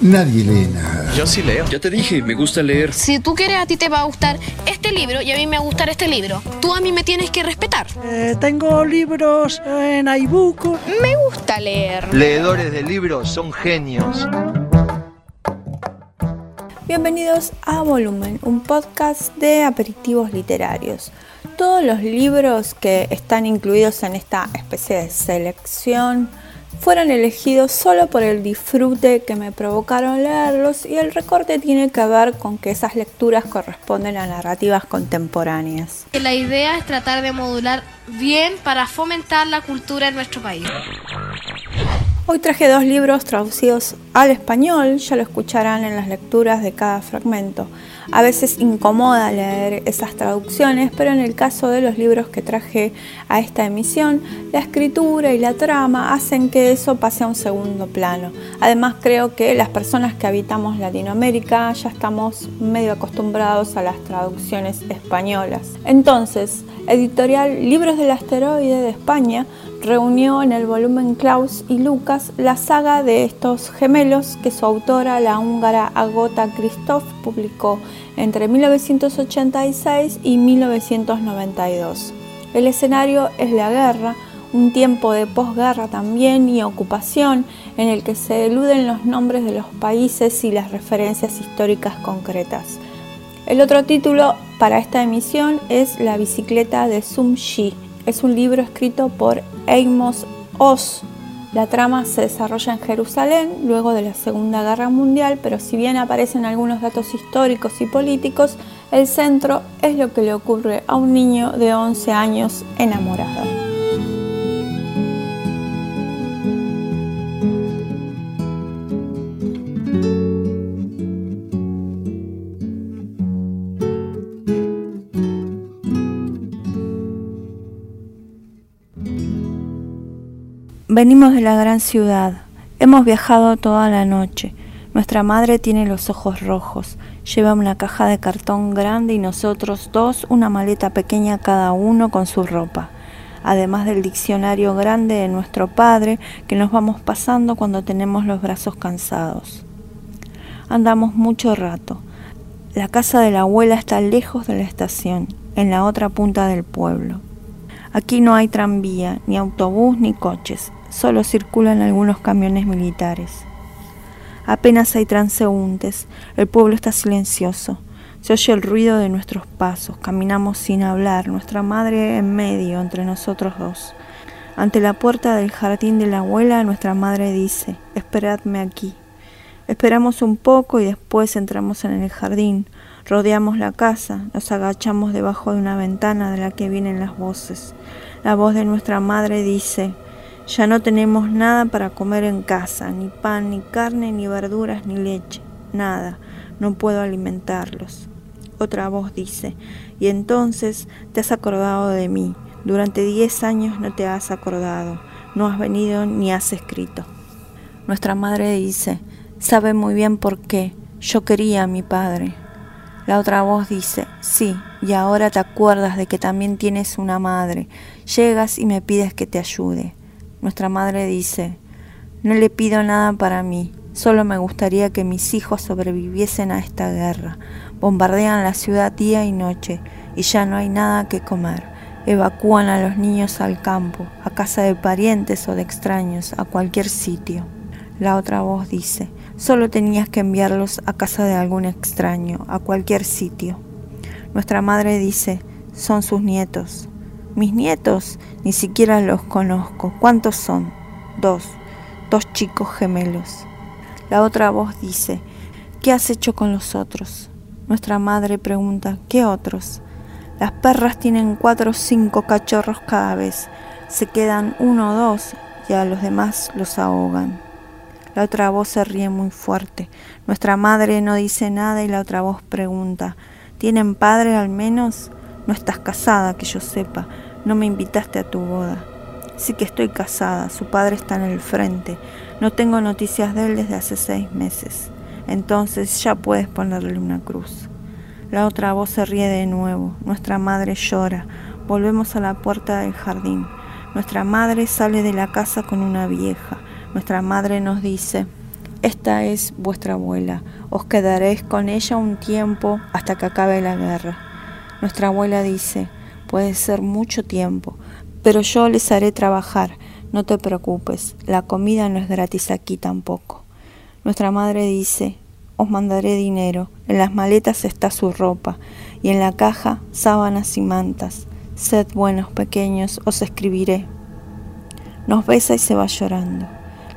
nadie lee nada. Yo sí leo. Ya te dije, me gusta leer. Si tú quieres, a ti te va a gustar este libro y a mí me va a gustar este libro. Tú a mí me tienes que respetar. Eh, tengo libros en iBook. Me gusta leer. Leedores de libros son genios. Bienvenidos a Volumen, un podcast de aperitivos literarios. Todos los libros que están incluidos en esta especie de selección fueron elegidos solo por el disfrute que me provocaron leerlos y el recorte tiene que ver con que esas lecturas corresponden a narrativas contemporáneas. La idea es tratar de modular bien para fomentar la cultura en nuestro país. Hoy traje dos libros traducidos al español, ya lo escucharán en las lecturas de cada fragmento. A veces incomoda leer esas traducciones, pero en el caso de los libros que traje a esta emisión, la escritura y la trama hacen que eso pase a un segundo plano. Además creo que las personas que habitamos Latinoamérica ya estamos medio acostumbrados a las traducciones españolas. Entonces, editorial Libros del Asteroide de España reunió en el volumen Klaus y Lucas la saga de estos gemelos que su autora, la húngara Agota Christoph, publicó entre 1986 y 1992. El escenario es la guerra, un tiempo de posguerra también y ocupación en el que se eluden los nombres de los países y las referencias históricas concretas. El otro título para esta emisión es La bicicleta de Sum Shi. Es un libro escrito por Amos Oz, la trama se desarrolla en Jerusalén luego de la Segunda Guerra Mundial, pero si bien aparecen algunos datos históricos y políticos, el centro es lo que le ocurre a un niño de 11 años enamorado. Venimos de la gran ciudad. Hemos viajado toda la noche. Nuestra madre tiene los ojos rojos. Lleva una caja de cartón grande y nosotros dos una maleta pequeña cada uno con su ropa. Además del diccionario grande de nuestro padre que nos vamos pasando cuando tenemos los brazos cansados. Andamos mucho rato. La casa de la abuela está lejos de la estación, en la otra punta del pueblo. Aquí no hay tranvía, ni autobús, ni coches solo circulan algunos camiones militares. Apenas hay transeúntes, el pueblo está silencioso. Se oye el ruido de nuestros pasos, caminamos sin hablar, nuestra madre en medio entre nosotros dos. Ante la puerta del jardín de la abuela, nuestra madre dice, esperadme aquí. Esperamos un poco y después entramos en el jardín, rodeamos la casa, nos agachamos debajo de una ventana de la que vienen las voces. La voz de nuestra madre dice, ya no tenemos nada para comer en casa, ni pan, ni carne, ni verduras, ni leche, nada, no puedo alimentarlos. Otra voz dice, y entonces te has acordado de mí, durante diez años no te has acordado, no has venido ni has escrito. Nuestra madre dice, sabe muy bien por qué, yo quería a mi padre. La otra voz dice, sí, y ahora te acuerdas de que también tienes una madre, llegas y me pides que te ayude. Nuestra madre dice, no le pido nada para mí, solo me gustaría que mis hijos sobreviviesen a esta guerra. Bombardean la ciudad día y noche y ya no hay nada que comer. Evacúan a los niños al campo, a casa de parientes o de extraños, a cualquier sitio. La otra voz dice, solo tenías que enviarlos a casa de algún extraño, a cualquier sitio. Nuestra madre dice, son sus nietos, mis nietos ni siquiera los conozco. ¿Cuántos son? Dos. Dos chicos gemelos. La otra voz dice, ¿qué has hecho con los otros? Nuestra madre pregunta, ¿qué otros? Las perras tienen cuatro o cinco cachorros cada vez. Se quedan uno o dos y a los demás los ahogan. La otra voz se ríe muy fuerte. Nuestra madre no dice nada y la otra voz pregunta, ¿tienen padre al menos? No estás casada, que yo sepa. No me invitaste a tu boda. Sí que estoy casada. Su padre está en el frente. No tengo noticias de él desde hace seis meses. Entonces ya puedes ponerle una cruz. La otra voz se ríe de nuevo. Nuestra madre llora. Volvemos a la puerta del jardín. Nuestra madre sale de la casa con una vieja. Nuestra madre nos dice, esta es vuestra abuela, os quedaréis con ella un tiempo hasta que acabe la guerra. Nuestra abuela dice, puede ser mucho tiempo, pero yo les haré trabajar, no te preocupes, la comida no es gratis aquí tampoco. Nuestra madre dice, os mandaré dinero, en las maletas está su ropa, y en la caja sábanas y mantas. Sed buenos pequeños, os escribiré. Nos besa y se va llorando.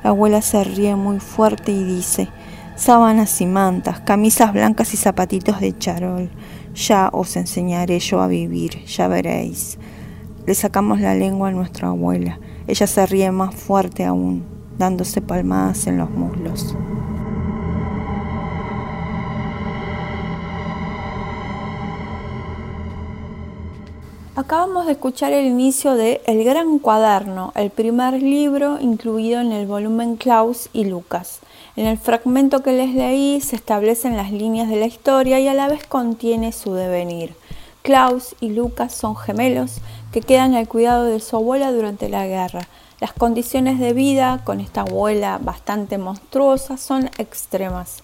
La abuela se ríe muy fuerte y dice, sábanas y mantas, camisas blancas y zapatitos de charol. Ya os enseñaré yo a vivir, ya veréis. Le sacamos la lengua a nuestra abuela. Ella se ríe más fuerte aún, dándose palmadas en los muslos. Acabamos de escuchar el inicio de El Gran Cuaderno, el primer libro incluido en el volumen Klaus y Lucas. En el fragmento que les leí se establecen las líneas de la historia y a la vez contiene su devenir. Klaus y Lucas son gemelos que quedan al cuidado de su abuela durante la guerra. Las condiciones de vida con esta abuela bastante monstruosa son extremas.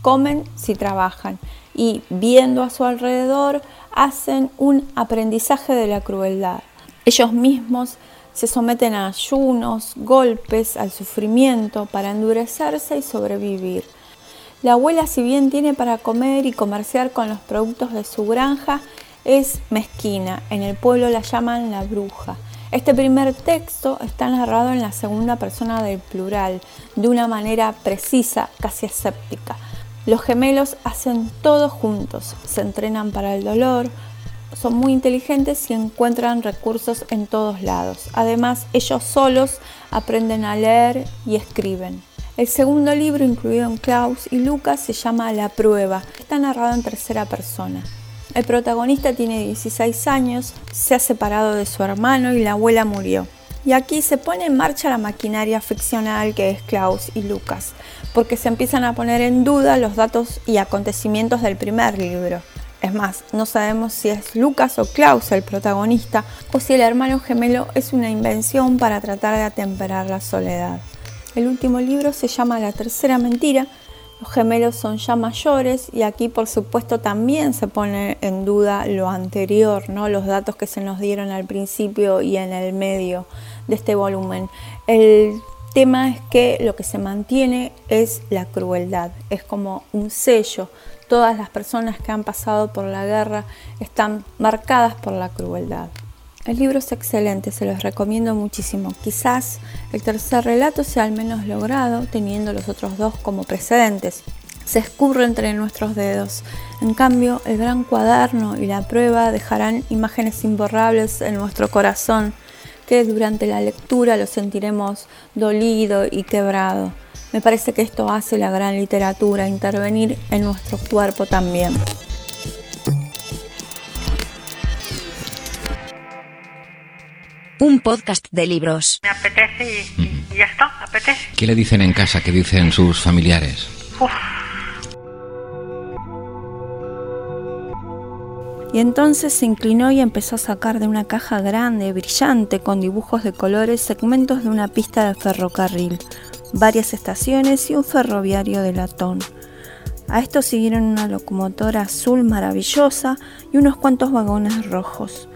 Comen si trabajan y viendo a su alrededor hacen un aprendizaje de la crueldad. Ellos mismos se someten a ayunos, golpes, al sufrimiento para endurecerse y sobrevivir. La abuela, si bien tiene para comer y comerciar con los productos de su granja, es mezquina. En el pueblo la llaman la bruja. Este primer texto está narrado en la segunda persona del plural, de una manera precisa, casi escéptica. Los gemelos hacen todo juntos, se entrenan para el dolor, son muy inteligentes y encuentran recursos en todos lados. Además, ellos solos aprenden a leer y escriben. El segundo libro incluido en Klaus y Lucas se llama La prueba. Está narrado en tercera persona. El protagonista tiene 16 años, se ha separado de su hermano y la abuela murió. Y aquí se pone en marcha la maquinaria ficcional que es Klaus y Lucas, porque se empiezan a poner en duda los datos y acontecimientos del primer libro. Es más, no sabemos si es Lucas o Klaus el protagonista o si el hermano gemelo es una invención para tratar de atemperar la soledad. El último libro se llama La tercera mentira. Los gemelos son ya mayores y aquí por supuesto también se pone en duda lo anterior, ¿no? los datos que se nos dieron al principio y en el medio de este volumen. El tema es que lo que se mantiene es la crueldad, es como un sello. Todas las personas que han pasado por la guerra están marcadas por la crueldad. El libro es excelente, se los recomiendo muchísimo. Quizás el tercer relato sea al menos logrado, teniendo los otros dos como precedentes. Se escurre entre nuestros dedos. En cambio, el gran cuaderno y la prueba dejarán imágenes imborrables en nuestro corazón que durante la lectura lo sentiremos dolido y quebrado. Me parece que esto hace la gran literatura, intervenir en nuestro cuerpo también. Un podcast de libros. Me apetece y, ya está, apetece. ¿Qué le dicen en casa? ¿Qué dicen sus familiares? Y entonces se inclinó y empezó a sacar de una caja grande, brillante, con dibujos de colores, segmentos de una pista de ferrocarril, varias estaciones y un ferroviario de latón. A esto siguieron una locomotora azul maravillosa y unos cuantos vagones rojos.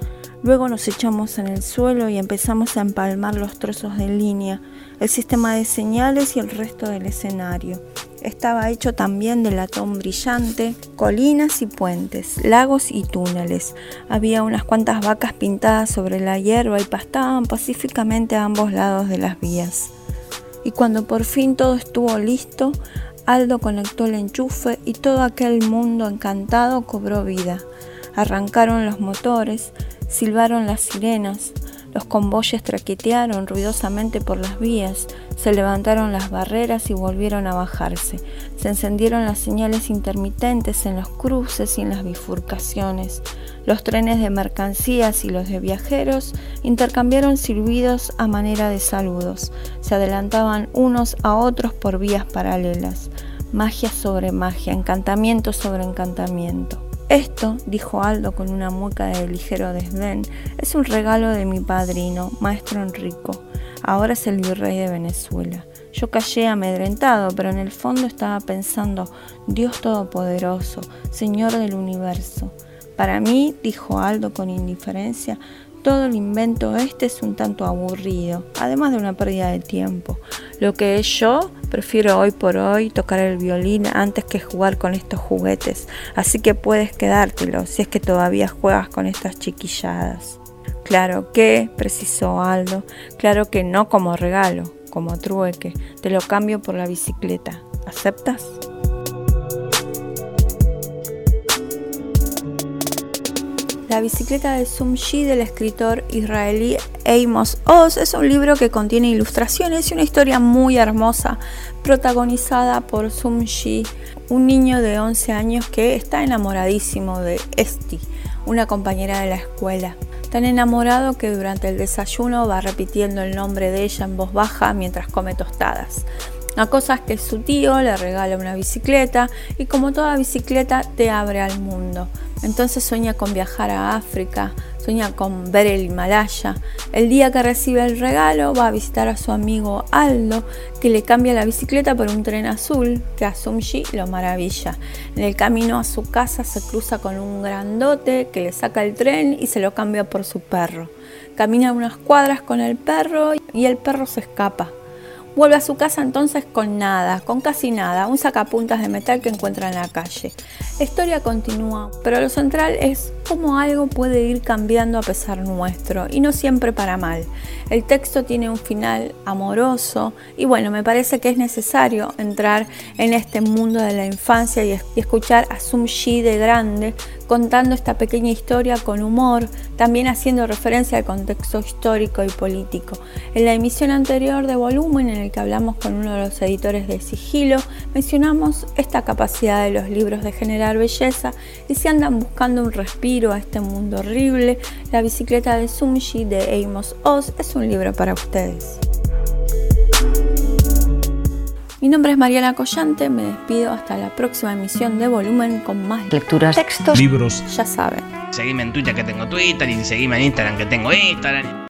Luego nos echamos en el suelo y empezamos a empalmar los trozos de línea, el sistema de señales y el resto del escenario. Estaba hecho también de latón brillante, colinas y puentes, lagos y túneles. Había unas cuantas vacas pintadas sobre la hierba y pastaban pacíficamente a ambos lados de las vías. Y cuando por fin todo estuvo listo, Aldo conectó el enchufe y todo aquel mundo encantado cobró vida. Arrancaron los motores, silbaron las sirenas, los convoyes traquetearon ruidosamente por las vías, se levantaron las barreras y volvieron a bajarse. Se encendieron las señales intermitentes en los cruces y en las bifurcaciones. Los trenes de mercancías y los de viajeros intercambiaron silbidos a manera de saludos. Se adelantaban unos a otros por vías paralelas. Magia sobre magia, encantamiento sobre encantamiento. Esto, dijo Aldo con una mueca de ligero desdén, es un regalo de mi padrino, maestro Enrico. Ahora es el virrey de Venezuela. Yo callé amedrentado, pero en el fondo estaba pensando, Dios Todopoderoso, Señor del universo. Para mí, dijo Aldo con indiferencia, todo el invento este es un tanto aburrido, además de una pérdida de tiempo. Lo que yo, prefiero hoy por hoy tocar el violín antes que jugar con estos juguetes, así que puedes quedártelo si es que todavía juegas con estas chiquilladas. Claro que, precisó Aldo, claro que no como regalo, como trueque, te lo cambio por la bicicleta. ¿Aceptas? La bicicleta de Sumshi del escritor israelí Amos Oz es un libro que contiene ilustraciones y una historia muy hermosa, protagonizada por Sumshi, un niño de 11 años que está enamoradísimo de Esti, una compañera de la escuela. Tan enamorado que durante el desayuno va repitiendo el nombre de ella en voz baja mientras come tostadas. La cosa es que su tío le regala una bicicleta y como toda bicicleta te abre al mundo. Entonces sueña con viajar a África, sueña con ver el Himalaya. El día que recibe el regalo va a visitar a su amigo Aldo, que le cambia la bicicleta por un tren azul, que a Sumshi lo maravilla. En el camino a su casa se cruza con un grandote que le saca el tren y se lo cambia por su perro. Camina unas cuadras con el perro y el perro se escapa. Vuelve a su casa entonces con nada, con casi nada, un sacapuntas de metal que encuentra en la calle. La historia continúa, pero lo central es cómo algo puede ir cambiando a pesar nuestro y no siempre para mal. El texto tiene un final amoroso y bueno, me parece que es necesario entrar en este mundo de la infancia y, escuchar a Sum Shi de grande contando esta pequeña historia con humor, también haciendo referencia al contexto histórico y político. En la emisión anterior de Volumen, en el que hablamos con uno de los editores de Sigilo, mencionamos esta capacidad de los libros de generar belleza y si andan buscando un respiro a este mundo horrible, La bicicleta de Sumshi de Amos Oz es un libro para ustedes. Mi nombre es Mariana Collante, me despido hasta la próxima emisión de Volumen con más lecturas, textos, libros. Ya saben. Seguime en Twitter que tengo Twitter y seguime en Instagram que tengo Instagram.